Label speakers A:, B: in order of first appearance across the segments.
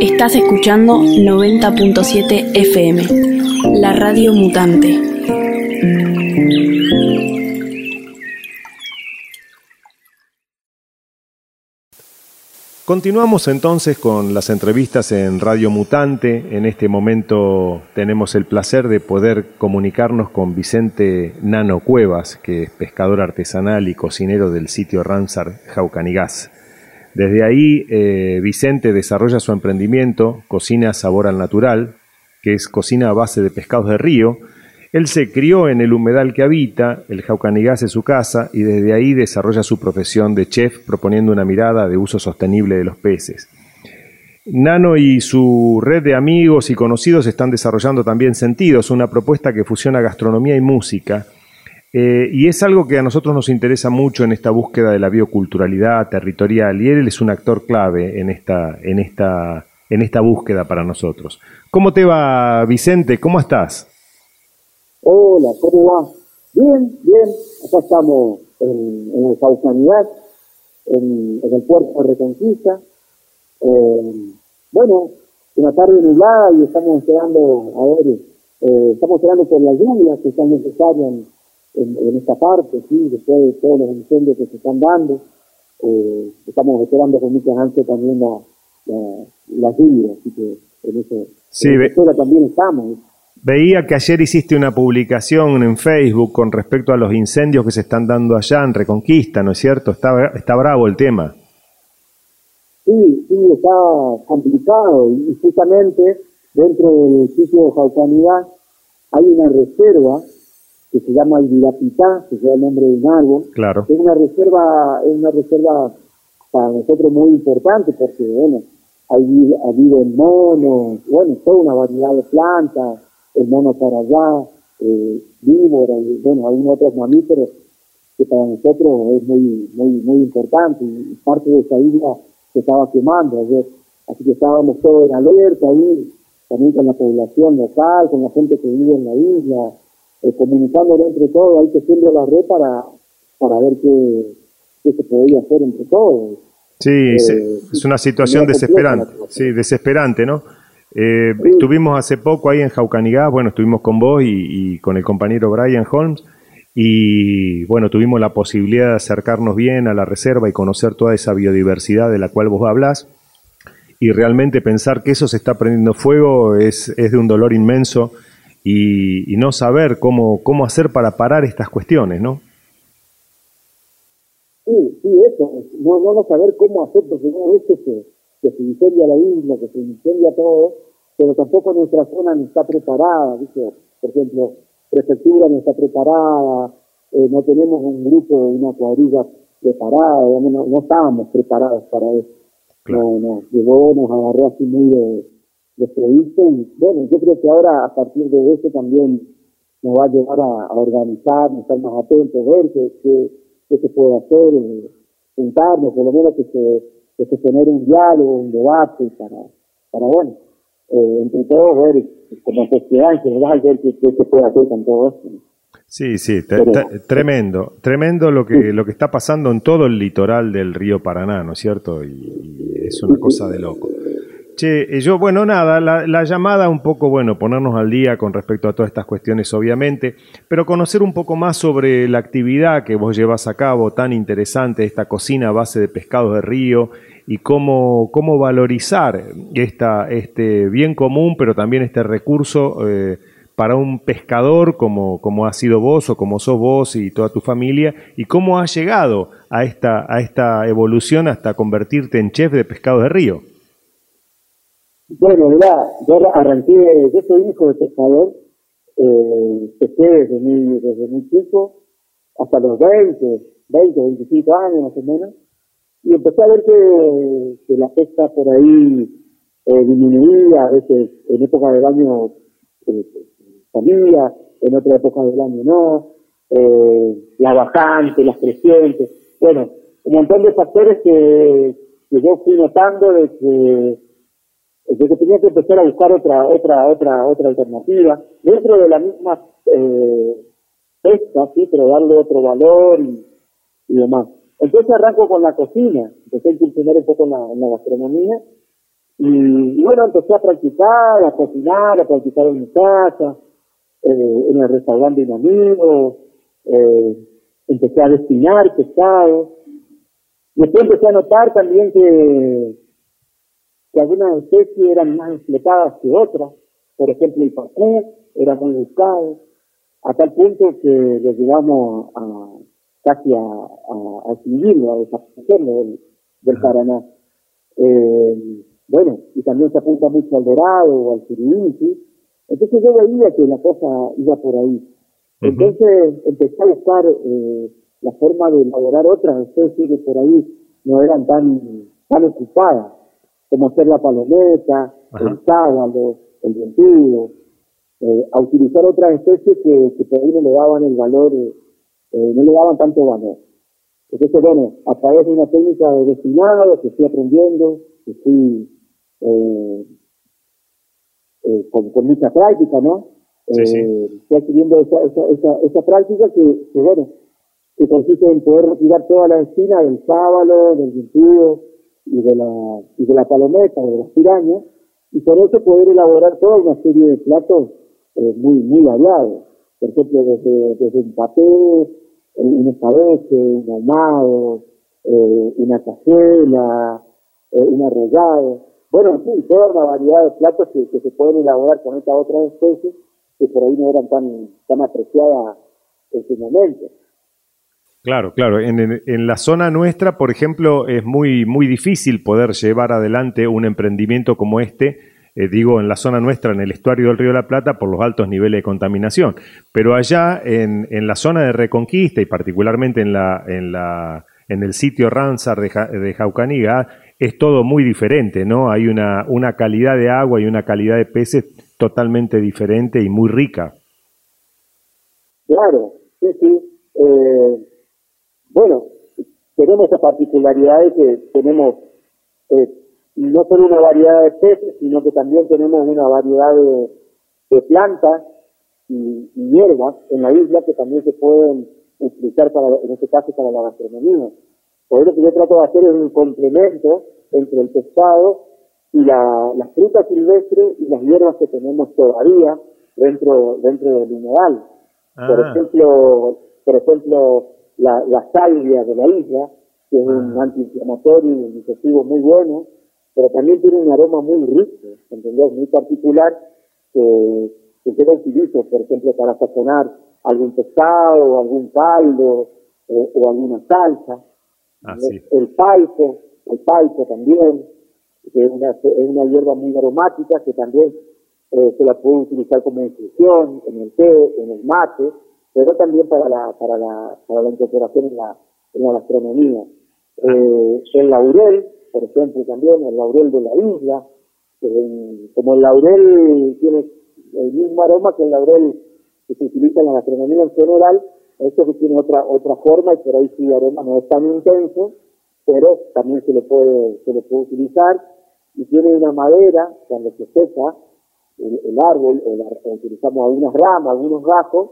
A: Estás escuchando 90.7 FM, la radio mutante.
B: Continuamos entonces con las entrevistas en Radio Mutante. En este momento tenemos el placer de poder comunicarnos con Vicente Nano Cuevas, que es pescador artesanal y cocinero del sitio Ramsar Jaucanigás. Desde ahí, eh, Vicente desarrolla su emprendimiento Cocina Sabor al Natural, que es cocina a base de pescados de río, él se crió en el humedal que habita, el Jaucanigás es su casa, y desde ahí desarrolla su profesión de chef proponiendo una mirada de uso sostenible de los peces. Nano y su red de amigos y conocidos están desarrollando también Sentidos, una propuesta que fusiona gastronomía y música, eh, y es algo que a nosotros nos interesa mucho en esta búsqueda de la bioculturalidad territorial, y él es un actor clave en esta, en esta, en esta búsqueda para nosotros. ¿Cómo te va, Vicente? ¿Cómo estás?
C: Hola, ¿cómo va? Bien, bien. Acá estamos en, en el en, en, el puerto de Reconquista. Eh, bueno, una tarde nublada y estamos esperando, a ver, eh, estamos esperando por las lluvias que están necesarias en, en, esta parte, ¿sí? después de todos los incendios que se están dando. Eh, estamos esperando con mucha ansia también la, la, las lluvias, así que en eso,
B: sí,
C: en también estamos.
B: Veía que ayer hiciste una publicación en Facebook con respecto a los incendios que se están dando allá en Reconquista, ¿no es cierto? Está, está bravo el tema.
C: Sí, sí, está complicado y justamente dentro del sitio de Jaucanidad hay una reserva que se llama el Vilapitá, que sea el nombre de un árbol.
B: Claro.
C: Es una reserva, es una reserva para nosotros muy importante porque, bueno, ahí, ahí viven monos, bueno, toda una variedad de plantas, el mono para allá, eh, víbora y bueno, algunos otros mamíferos que para nosotros es muy, muy, muy importante y parte de esa isla se estaba quemando ayer. Así que estábamos todos en alerta ahí, también con la población local, con la gente que vive en la isla, eh, comunicándolo entre todos, hay que hacerle la red para, para ver qué, qué se podía hacer entre todos.
B: Sí, eh, es una situación desesperante, sí, desesperante, ¿no? Eh, Estuvimos hace poco ahí en Jaucanigá, bueno, estuvimos con vos y, y, con el compañero Brian Holmes y bueno, tuvimos la posibilidad de acercarnos bien a la reserva y conocer toda esa biodiversidad de la cual vos hablas y realmente pensar que eso se está prendiendo fuego es, es de un dolor inmenso y, y, no saber cómo, cómo hacer para parar estas cuestiones, ¿no?
C: Sí, sí, eso, no, no, saber cómo hacer porque no es que se que se incendia la isla, que se incendia todo, pero tampoco nuestra zona no está preparada, ¿viste? Por ejemplo, prefectura no está preparada, eh, no tenemos un grupo, una cuadrilla preparada, no, no estábamos preparados para eso. Claro. No, no, llegó, nos agarró así muy de, desprevisto y bueno, yo creo que ahora a partir de eso también nos va a llevar a, a organizarnos, estar más atentos, ver qué, qué, qué se puede hacer, eh, juntarnos, por lo menos que se que tener un diálogo, un debate para, para bueno, eh, entre todos ver como sociedad en general ver qué, qué se puede hacer con todo esto.
B: Sí, sí, Pero, tremendo, tremendo lo que, sí. lo que está pasando en todo el litoral del río Paraná, ¿no es cierto? Y, y es una cosa de loco. Che, yo, bueno, nada, la, la, llamada un poco, bueno, ponernos al día con respecto a todas estas cuestiones, obviamente, pero conocer un poco más sobre la actividad que vos llevas a cabo, tan interesante, esta cocina a base de pescados de río, y cómo, cómo valorizar esta, este bien común, pero también este recurso eh, para un pescador como, como ha sido vos o como sos vos y toda tu familia, y cómo has llegado a esta, a esta evolución hasta convertirte en chef de pescado de río.
C: Bueno, mira, yo arranqué, yo soy hijo de pescador, eh, pesqué desde mi, desde mi chico hasta los 20, 20, 25 años más o menos, y empecé a ver que, la pesca por ahí eh, disminuía, a veces en época del año eh, salía, en otra época del año no, eh, las bajantes, las crecientes, bueno, un montón de factores que, que yo fui notando de que que tenía que empezar a buscar otra otra otra otra alternativa dentro de la misma eh, pesca sí pero darle otro valor y, y demás. Entonces arranco con la cocina, empecé a incursionar un poco la, gastronomía y, bueno, empecé a practicar, a cocinar, a practicar en mi casa, eh, en el restaurante de un amigo, eh, empecé a destinar pescado. Después empecé a notar también que, que algunas especies eran más explotadas que otras. Por ejemplo, el pacú era muy buscado, a tal punto que lo llevamos a, casi a, a, a extinguirlo, a desaparecerlo del, del Paraná. Eh, bueno, y también se apunta mucho al dorado o al surubí, Entonces yo veía que la cosa iba por ahí. Entonces empecé a buscar eh, la forma de elaborar otras especies que por ahí no eran tan, tan ocupadas, como ser la palometa, el sábalo, el dentillo, eh, a utilizar otras especies que, que por ahí no le daban el valor, eh, no le daban tanto valor. Entonces, bueno, a través de una técnica de destinado que estoy aprendiendo, que estoy eh, eh, con, con, mucha práctica, ¿no?
B: Sí, sí.
C: Estoy adquiriendo esa, esa, esa, esa práctica que, que, bueno, que consiste en poder retirar toda la espina del sábalo, del vintudo y de la, y de la palometa, de las pirañas, y por eso poder elaborar toda una serie de platos eh, muy, muy variados. Por ejemplo, desde, desde un papel, un escabeche, un ahumado, eh, una cazuela, eh, un arrollado. Bueno, sí, toda una variedad de platos que, que se pueden elaborar con estas otras especies que por ahí no eran tan, tan apreciadas en su momento.
B: Claro, claro. En, la zona nuestra, por ejemplo, es muy, muy difícil poder llevar adelante un emprendimiento como este, eh, digo, en la zona nuestra, en el estuario del Río de la Plata, por los altos niveles de contaminación. Pero allá, en, en la zona de Reconquista y particularmente en, la, en, la, en el sitio Ramsar de, ja, de Jaucaniga, es todo muy diferente, ¿no? Hay una, una calidad de agua y una calidad de peces totalmente diferente y muy rica.
C: Claro, sí, sí. Eh, bueno, tenemos esa particularidad de que tenemos eh, no solo una variedad de peces, sino que también tenemos una variedad de, de plantas y, y, hierbas en la isla que también se pueden utilizar para, en este caso para la gastronomía. Por eso lo que yo trato de hacer es un complemento entre el pescado y la, las frutas silvestres y las hierbas que tenemos todavía dentro dentro del. Ah. Por ejemplo, por ejemplo, la, la salvia de la isla, que es un ah. antiinflamatorio y un digestivo muy bueno, pero también tiene un aroma muy rico, ¿entendés? Muy particular, que, que yo lo utilizo, por ejemplo, para sazonar algún pescado, algún caldo, eh, o alguna salsa.
B: Ah, sí.
C: El palco, el palco también, que es una, es una hierba muy aromática que también eh, se la puede utilizar como infusión en el té, en el mate, pero también para la, para la, para la incorporación en la, en la gastronomía. Eh, el laurel, por ejemplo, también el laurel de la isla, eh, como el laurel tiene el mismo aroma que el laurel que se utiliza en la gastronomía en general, esto que tiene otra otra forma y por ahí sí aroma no es tan intenso, pero también se le puede se le puede utilizar y tiene una madera cuando se seca el, árbol o, utilizamos algunas ramas, algunos gajos,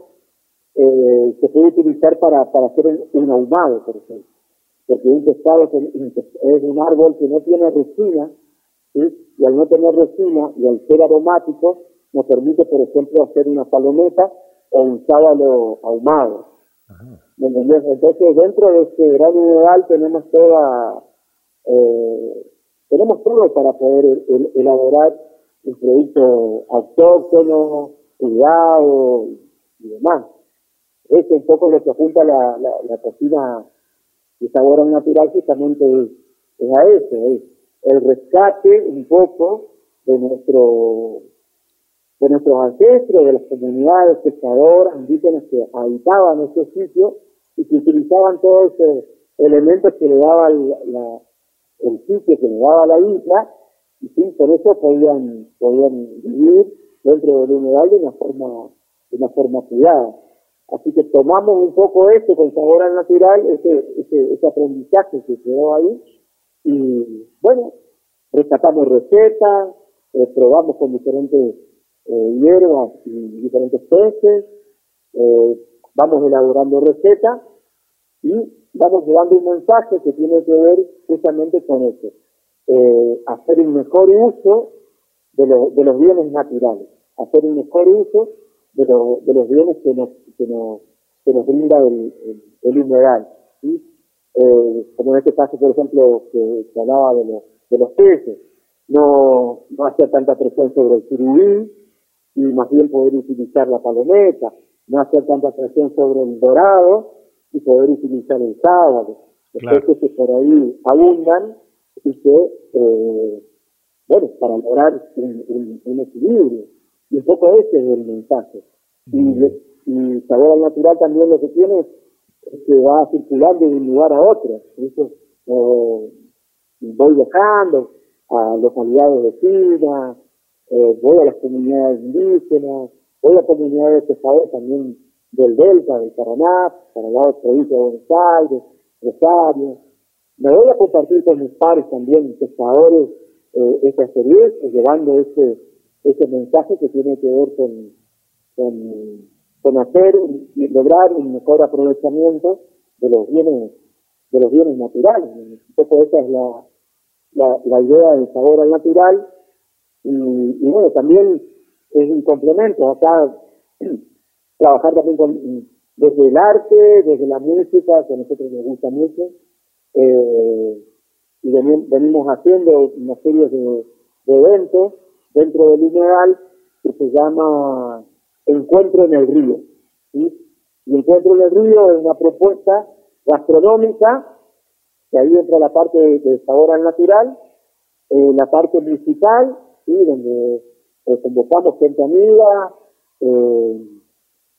C: eh, se puede utilizar para, para hacer un ahumado, por ejemplo porque un pescado es un árbol que no tiene resina, ¿sí? y al no tener resina y al ser aromático, nos permite, por ejemplo, hacer una palometa o un sábalo ahumado. ¿Me entendés? Entonces, dentro de este gran humedal tenemos toda, eh, tenemos todo para poder el, elaborar un producto autóctono, cuidado y demás. Es un poco lo que apunta la, la, la cocina y sabor natural justamente es, es a eso, es el rescate un poco de nuestro de nuestros ancestros, de las comunidades pescadoras, indígenas que habitaban esos sitios y que utilizaban todos esos elementos que le daba el sitio, que le daba la isla, y sí, por eso podían, podían vivir dentro del de una forma, de una forma cuidada. Así que tomamos un poco esto con sabor al natural, ese, ese, ese aprendizaje que quedó ahí, y bueno, rescatamos recetas, eh, probamos con diferentes eh, hierbas y diferentes peces, eh, vamos elaborando recetas y vamos llevando un mensaje que tiene que ver justamente con eso, eh, hacer un mejor uso de, de los bienes naturales, hacer un mejor uso de, de los bienes que nos, que nos, que nos brinda el, el, humedal. ¿sí? Eh, como en este caso, por ejemplo, que se hablaba de, los de los peces, no, no hacer tanta presión sobre el surubí y más bien poder utilizar la palometa, no hacer tanta presión sobre el dorado y poder utilizar el sábado. Los peces que por ahí abundan y que, eh, bueno, para lograr un, un, equilibrio. Y un poco ese es el mensaje. Y, y sabor al natural también lo que tiene es que va circulando de un lugar a otro. Eso, eh, voy viajando a localidades vecinas, eh, voy a las comunidades indígenas, voy a comunidades saben también del Delta, del Paraná, para de provincia de Buenos Aires, Rosario. Me voy a compartir con mis pares también, pescadores, eh, esta experiencia, llevando ese, ese mensaje que tiene que ver con, con, con hacer y lograr un mejor aprovechamiento de los bienes de los bienes naturales. Un poco esa es la, la, idea del sabor al natural. Y, y, bueno, también es un complemento. Acá trabajar también con, desde el arte, desde la música, que a nosotros nos gusta mucho, eh, y venimos haciendo una serie de, eventos dentro del Lineal que se llama Encuentro en el Río. Y Encuentro en el Río es una propuesta gastronómica, que ahí entra la parte de, sabor al natural, eh, la parte musical, ¿sí? donde eh, convocamos gente amiga, eh,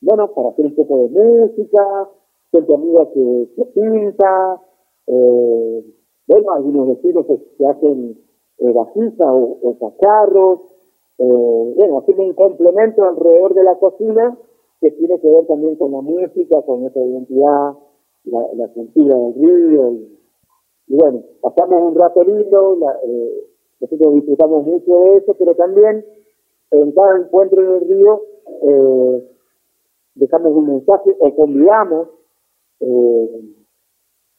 C: bueno, para hacer un poco de música, gente amiga que, que pinta, eh, bueno, algunos vecinos que, hacen eh, o, o cacharros, eh, bueno, haciendo un complemento alrededor de la cocina que tiene que ver también con la música, con esa identidad, la, la cultura del río. Y, bueno, pasamos un rato lindo, la, eh, nosotros disfrutamos mucho de eso, pero también en cada encuentro en el río eh, dejamos un mensaje o convidamos eh,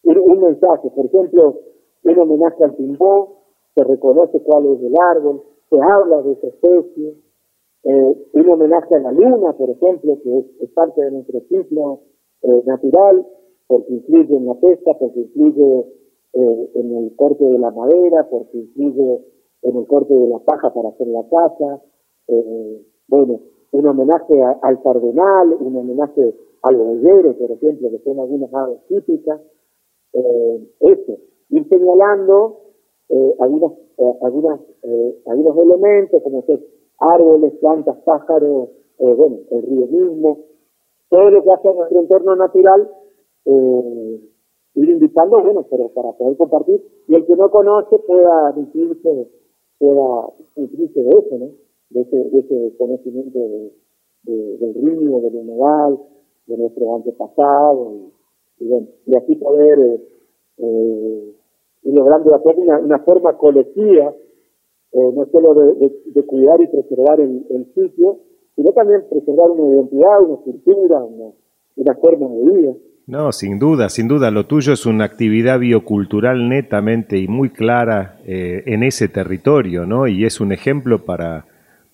C: un, mensaje. Por ejemplo, un homenaje al timbó, se reconoce cuál es el árbol, se habla de esa especie. Eh, un homenaje a la luna, por ejemplo, que es, parte de nuestro ciclo eh, natural, porque influye en la pesca, porque influye eh, en el corte de la madera, porque influye en el corte de la paja para hacer la casa. Bueno, un homenaje al cardenal, un homenaje al boyero, por ejemplo, que son algunas aves típicas. Eso, ir señalando eh, algunas, eh, eh, algunos elementos, como ser árboles, plantas, pájaros, eh, bueno, el río mismo, todo lo que hace nuestro entorno natural, ir invitando, bueno, pero para poder compartir, y el que no conoce pueda nutrirse, pueda nutrirse de eso. De ese, de ese conocimiento de, de, del río, del humedal, de nuestro antepasado, y, bueno, y así poder eh, ir logrando de una, una forma colectiva, eh, no solo de, cuidar y preservar el, sitio, sino también preservar una identidad, una cultura, una, forma de vida.
B: No, sin duda, sin duda. Lo tuyo es una actividad biocultural netamente y muy clara eh, en ese territorio, ¿no? Y es un ejemplo para,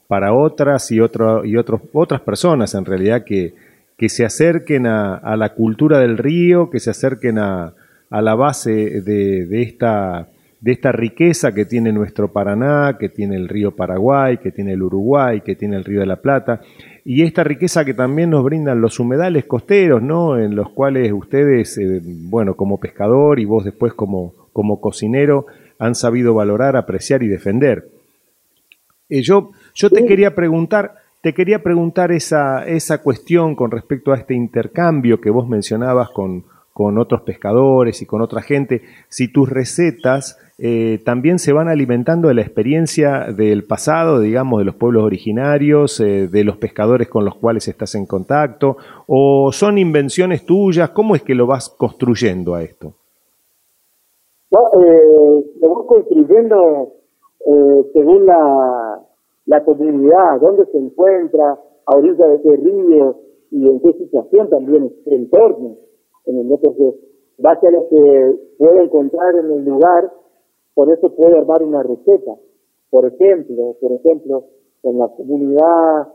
B: para otras y, otro, y otras personas, en realidad, que, que se acerquen a la cultura del río, que se acerquen a, a la base de, de, esta, de esta riqueza que tiene nuestro Paraná, que tiene el río Paraguay, que tiene el Uruguay, que tiene el río de la Plata, y esta riqueza que también nos brindan los humedales costeros, ¿no? En los cuales ustedes, eh, bueno, como pescador y vos después como, como cocinero, han sabido valorar, apreciar y defender. Eh, yo, yo te quería preguntar, te quería preguntar esa, esa cuestión con respecto a este intercambio que vos mencionabas con, con otros pescadores y con otra gente, si tus recetas eh, también se van alimentando de la experiencia del pasado, digamos, de los pueblos originarios, eh, de los pescadores con los cuales estás en contacto, o son invenciones tuyas, ¿cómo es que lo vas construyendo a esto?
C: Eh, lo voy construyendo según la, la comunidad, dónde se encuentra, a orilla de qué río y en qué situación también el entorno. En el otro base a lo que puede encontrar en el lugar, por eso puede armar una receta. Por ejemplo, por ejemplo, en la comunidad,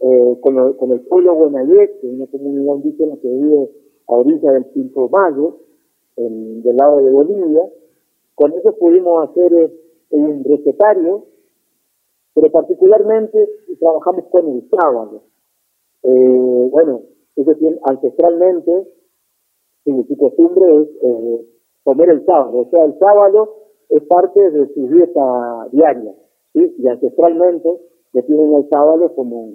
C: eh, con, con, el pueblo Guanayet, que es una comunidad indígena que vive a orilla del Cinco Mayo, en, del lado de Bolivia, con eso pudimos hacer eh, un recetario, pero particularmente trabajamos con el sábado. Eh, bueno, eso tiene, ancestralmente, su, costumbre es eh, comer el sábado, o sea, el sábado es parte de su dieta diaria, y ancestralmente definen el sábado como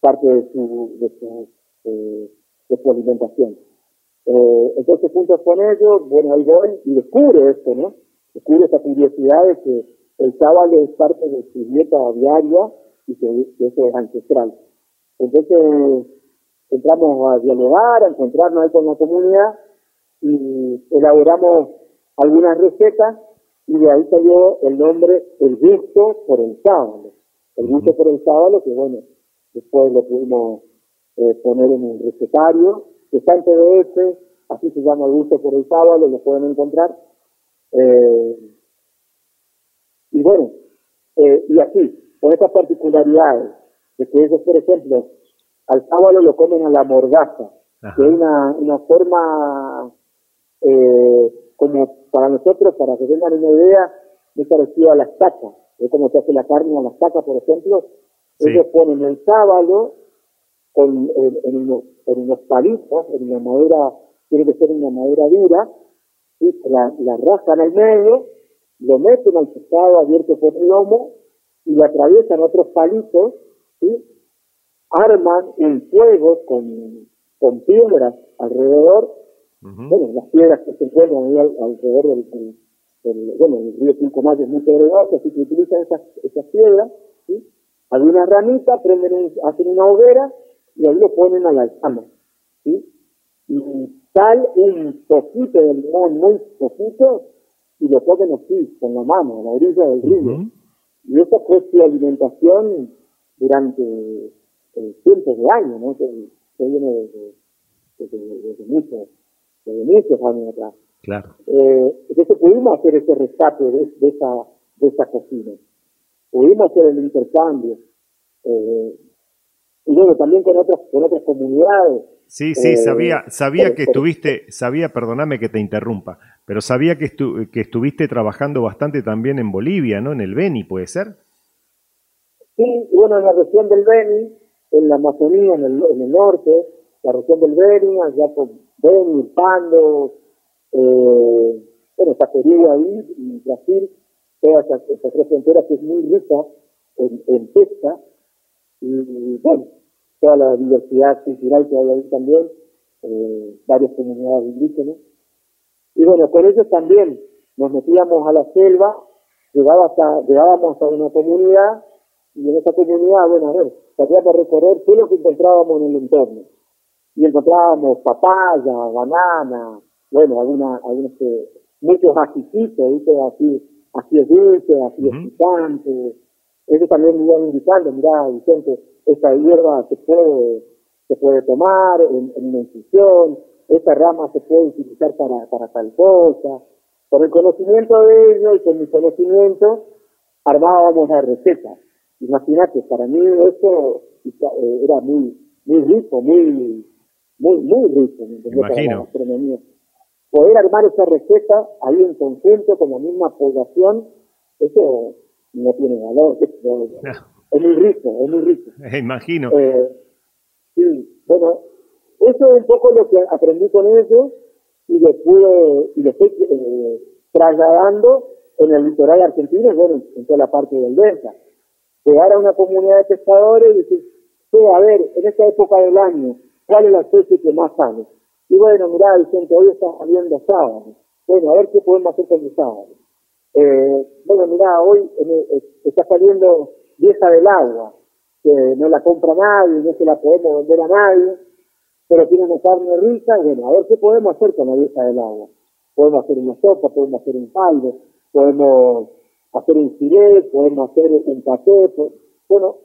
C: parte de su, de su, eh, su alimentación. Eh, entonces, junto con ellos, bueno, ahí voy y descubre esto, ¿no? Descubre esta curiosidad de que el sábado es parte de su dieta diaria y que, eso es ancestral. Entonces, entramos a dialogar, a encontrarnos ahí con la comunidad y elaboramos algunas recetas y de ahí salió el nombre El gusto por el sábado. El gusto por el sábado, que bueno, después lo pudimos eh, poner en un recetario está en PDF, así se llama el gusto por el sábado, lo pueden encontrar. Eh, y bueno, eh, y así, con estas particularidades, de que ellos, por ejemplo, al sábado lo comen a la mordaza, que es una, una forma eh, como para nosotros, para que tengan una idea, muy parecida a la estaca, es como se hace la carne a la estaca, por ejemplo, ellos ponen el sábado con, en, unos, en, unos, palitos, en una madera, tiene que ser una madera dura, ¿sí? la, la rascan al medio, lo meten al pescado abierto por el lomo y lo atraviesan otros palitos, ¿sí? Arman un fuego con, con piedras alrededor, bueno, las piedras que se encuentran ahí alrededor del, del, bueno, el río Cinco Mayo es muy pedregoso, así que utilizan esas, esas piedras, ¿sí? algunas ramitas, prenden hacen una hoguera y ahí lo ponen a la llama, ¿sí? Y sale un poquito de limón, muy poquito, y lo ponen así, con la mano, a la orilla del río. Y esa fue su alimentación durante eh, cientos de años, ¿no? Que, viene desde, desde, muchos, desde muchos años atrás.
B: Claro.
C: Eh, entonces pudimos hacer ese rescate de, de, esa, de esa cocina. Pudimos hacer el intercambio. Eh, y bueno, también con otras, con otras comunidades.
B: Sí, sí, eh, sabía, sabía que estuviste, sabía, perdóname que te interrumpa, pero sabía que, que estuviste trabajando bastante también en Bolivia, ¿no? En el Beni, ¿puede ser?
C: Sí, bueno, en la región del Beni, en la Amazonía, en el, norte, la región del Beni, allá con Beni, Pando, eh, bueno, Zapería ahí, en Brasil, toda esa, esa tres fronteras que es muy rica en, en pesca, y bueno, toda la diversidad cultural que hay ahí también, eh, varias comunidades indígenas. Y bueno, con ellos también nos metíamos a la selva, llegábamos a una comunidad y en esa comunidad, bueno, a ver, tratábamos de recorrer todo lo que encontrábamos en el entorno. Y encontrábamos papaya, banana, bueno, alguna, algunos, eh, muchos ajicitos, así, así es dulce, así es picante, ellos también me iban indicando, mira, Vicente, esta hierba se puede, se puede tomar en, una infusión, esta rama se puede utilizar para, para tal cosa. Por el conocimiento de ellos y con mi conocimiento, armábamos la receta. Imagínate, para mí eso eh, era muy, muy rico, muy, muy, muy rico,
B: Imagino.
C: Poder armar esa receta ahí en conjunto con la misma población, eso no tiene valor. Es muy rico, es muy rico.
B: Imagino.
C: Eh, sí, bueno, eso es un poco lo que aprendí con ellos y lo pude, y lo estoy eh, trasladando en el litoral argentino y bueno, en toda la parte del delta. Llegar a una comunidad de pescadores y decir, a ver, en esta época del año, ¿cuál es la especie que más sale? Y bueno, mirá, Vicente, hoy está saliendo sábado. Bueno, a ver qué podemos hacer con el sábado. Eh, bueno, mira, hoy eh, está saliendo vieja del agua, que no la compra nadie, no se la podemos vender a nadie, pero tiene una carne rica, bueno, a ver qué podemos hacer con la vieja del agua. Podemos hacer una sopa, podemos hacer un caldo, podemos hacer un filet, podemos hacer un paquete, bueno,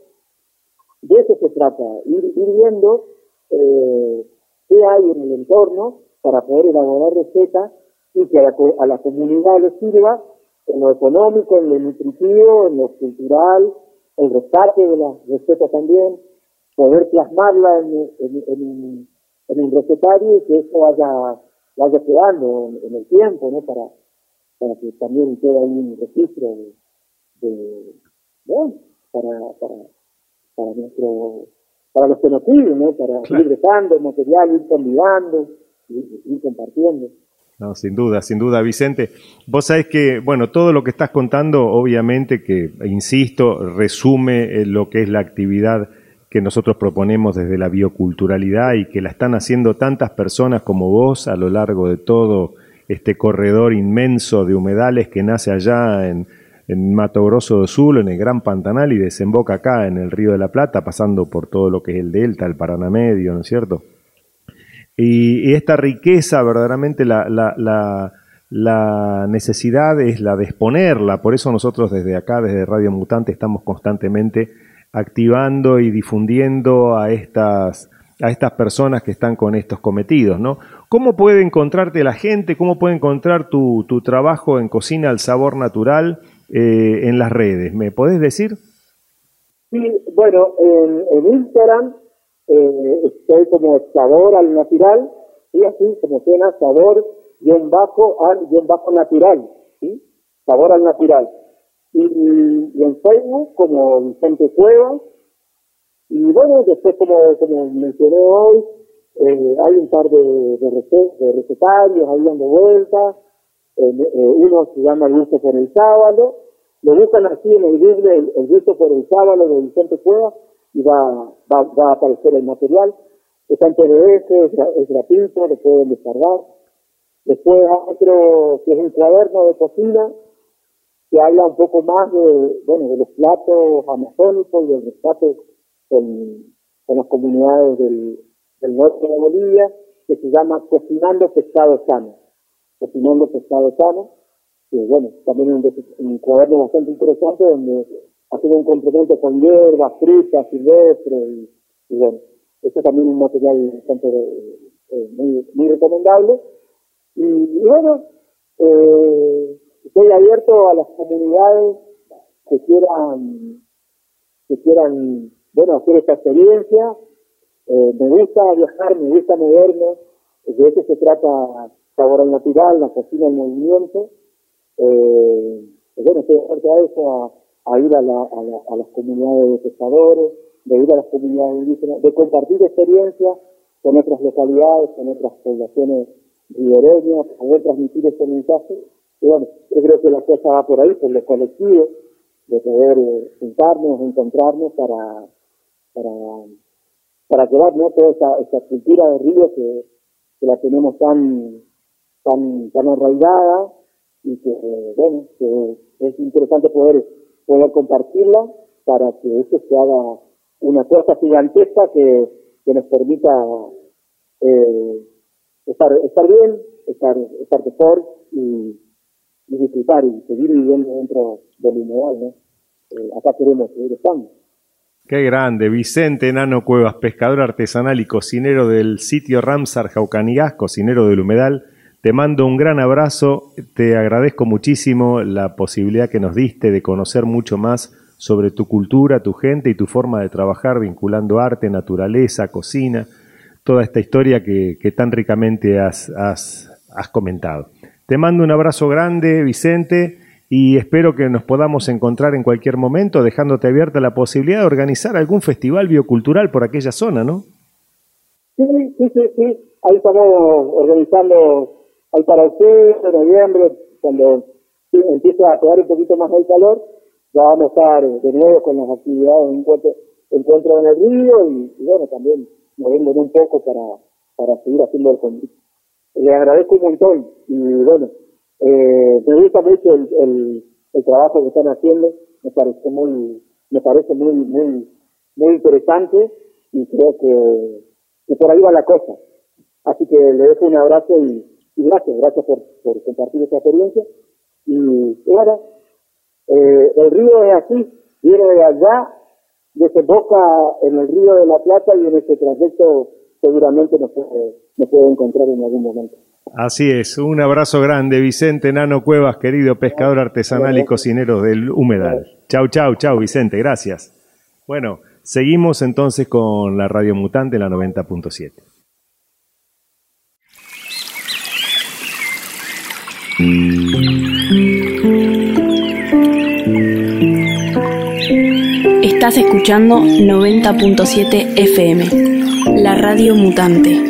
C: de eso se trata, ir, viendo eh, qué hay en el entorno para poder elaborar recetas y que a la, comunidad le sirva en lo económico, en lo nutritivo, en lo cultural, el rescate de las recetas también, poder plasmarla en, en, en, un recetario y que eso vaya, vaya quedando en, el tiempo, ¿no? Para, para que también quede ahí un registro de, bueno, para, para, para nuestro, para los que nos siguen, ¿no? Para ir dejando material, ir convidando, ir, ir compartiendo.
B: No, sin duda, sin duda, Vicente. Vos sabés que, bueno, todo lo que estás contando, obviamente que, insisto, resume eh, lo que es la actividad que nosotros proponemos desde la bioculturalidad y que la están haciendo tantas personas como vos a lo largo de todo este corredor inmenso de humedales que nace allá en, en Mato Grosso do Sul, en el Gran Pantanal y desemboca acá en el Río de la Plata, pasando por todo lo que es el delta, el Paraná Medio, ¿no es cierto? Y, esta riqueza, verdaderamente la, la, la, necesidad es la de exponerla. Por eso nosotros desde acá, desde Radio Mutante, estamos constantemente activando y difundiendo a estas, a estas personas que están con estos cometidos, ¿no? ¿Cómo puede encontrarte la gente? ¿Cómo puede encontrar tu, trabajo en Cocina al Sabor Natural eh, en las redes? ¿Me podés decir?
C: Sí, bueno, en, Instagram eh, estoy como sabor al natural, y así como suena sabor un bajo al un bajo natural, ¿sí? sabor al natural. Y, en Facebook como Vicente Cuevas, y bueno, después como, como mencioné hoy, eh, hay un par de, de, recetarios ahí dando vueltas, eh, uno se llama El gusto por el sábado, lo buscan así en el Google, el, el gusto por el sábado de Vicente Cuevas, y va, va, va a aparecer el material. Está en PDF, es, gratuito, lo pueden descargar. Después otro que es un cuaderno de cocina que habla un poco más de, bueno, de los platos amazónicos y del rescate en, las comunidades del, norte de Bolivia, que se llama Cocinando Pescado Sano. Cocinando Pescado Sano, que bueno, también es un, cuaderno bastante interesante donde hacer un complemento con hierbas, frutas, silvestres, y, bueno, esto también es un material bastante eh, muy, muy recomendable. Y, bueno, eh, estoy abierto a las comunidades que quieran, que quieran, bueno, hacer esta experiencia. Eh, me gusta viajar, me gusta moverme, de eso se trata Sabor al Natural, la cocina en movimiento. Eh, bueno, estoy abierto a eso, a ir a, la, a, las comunidades de pescadores, de ir a las comunidades indígenas, de compartir experiencias con otras localidades, con otras poblaciones ribereñas, poder transmitir este mensaje. Y bueno, yo creo que la cosa va por ahí, por los colectivos, de poder eh, juntarnos, encontrarnos para, para, para ¿no? toda esa, esa cultura de río que, que la tenemos tan, tan, tan arraigada y que, bueno, que es interesante poder poder compartirla para que eso se haga una cosa gigantesca que, que nos permita eh, estar, estar bien, estar, estar mejor y, disfrutar y seguir viviendo dentro del humedal, ¿no? Eh, acá queremos seguir estando.
B: Qué grande, Vicente Nano Cuevas, pescador artesanal y cocinero del sitio Ramsar Jaucanigás, cocinero del humedal. Te mando un gran abrazo, te agradezco muchísimo la posibilidad que nos diste de conocer mucho más sobre tu cultura, tu gente y tu forma de trabajar vinculando arte, naturaleza, cocina, toda esta historia que, tan ricamente has comentado. Te mando un abrazo grande, Vicente, y espero que nos podamos encontrar en cualquier momento, dejándote abierta la posibilidad de organizar algún festival biocultural por aquella zona, ¿no?
C: Sí, sí, sí, sí. Ahí estamos organizando al para en noviembre, cuando empiece a pegar un poquito más el calor, ya vamos a estar de nuevo con las actividades de encuentro, encuentro en el río y, bueno, también moviendo un poco para, para seguir haciendo el convite. Le agradezco un montón y bueno, eh, me gusta mucho el, el, el, trabajo que están haciendo, me parece muy, me parece muy, muy, muy interesante y creo que, que por ahí va la cosa. Así que le dejo un abrazo y, y gracias, gracias por, compartir esta experiencia. Y, bueno, eh, el río es así, viene de allá, desemboca en el río de la Plata y en este trayecto seguramente nos puede, nos puede encontrar en algún momento.
B: Así es, un abrazo grande, Vicente Nano Cuevas, querido pescador artesanal y cocinero del Humedal. Chau, chau, chau, Vicente, gracias. Bueno, seguimos entonces con la Radio Mutante, la 90.7.
A: Estás escuchando 90.7 FM, la radio mutante.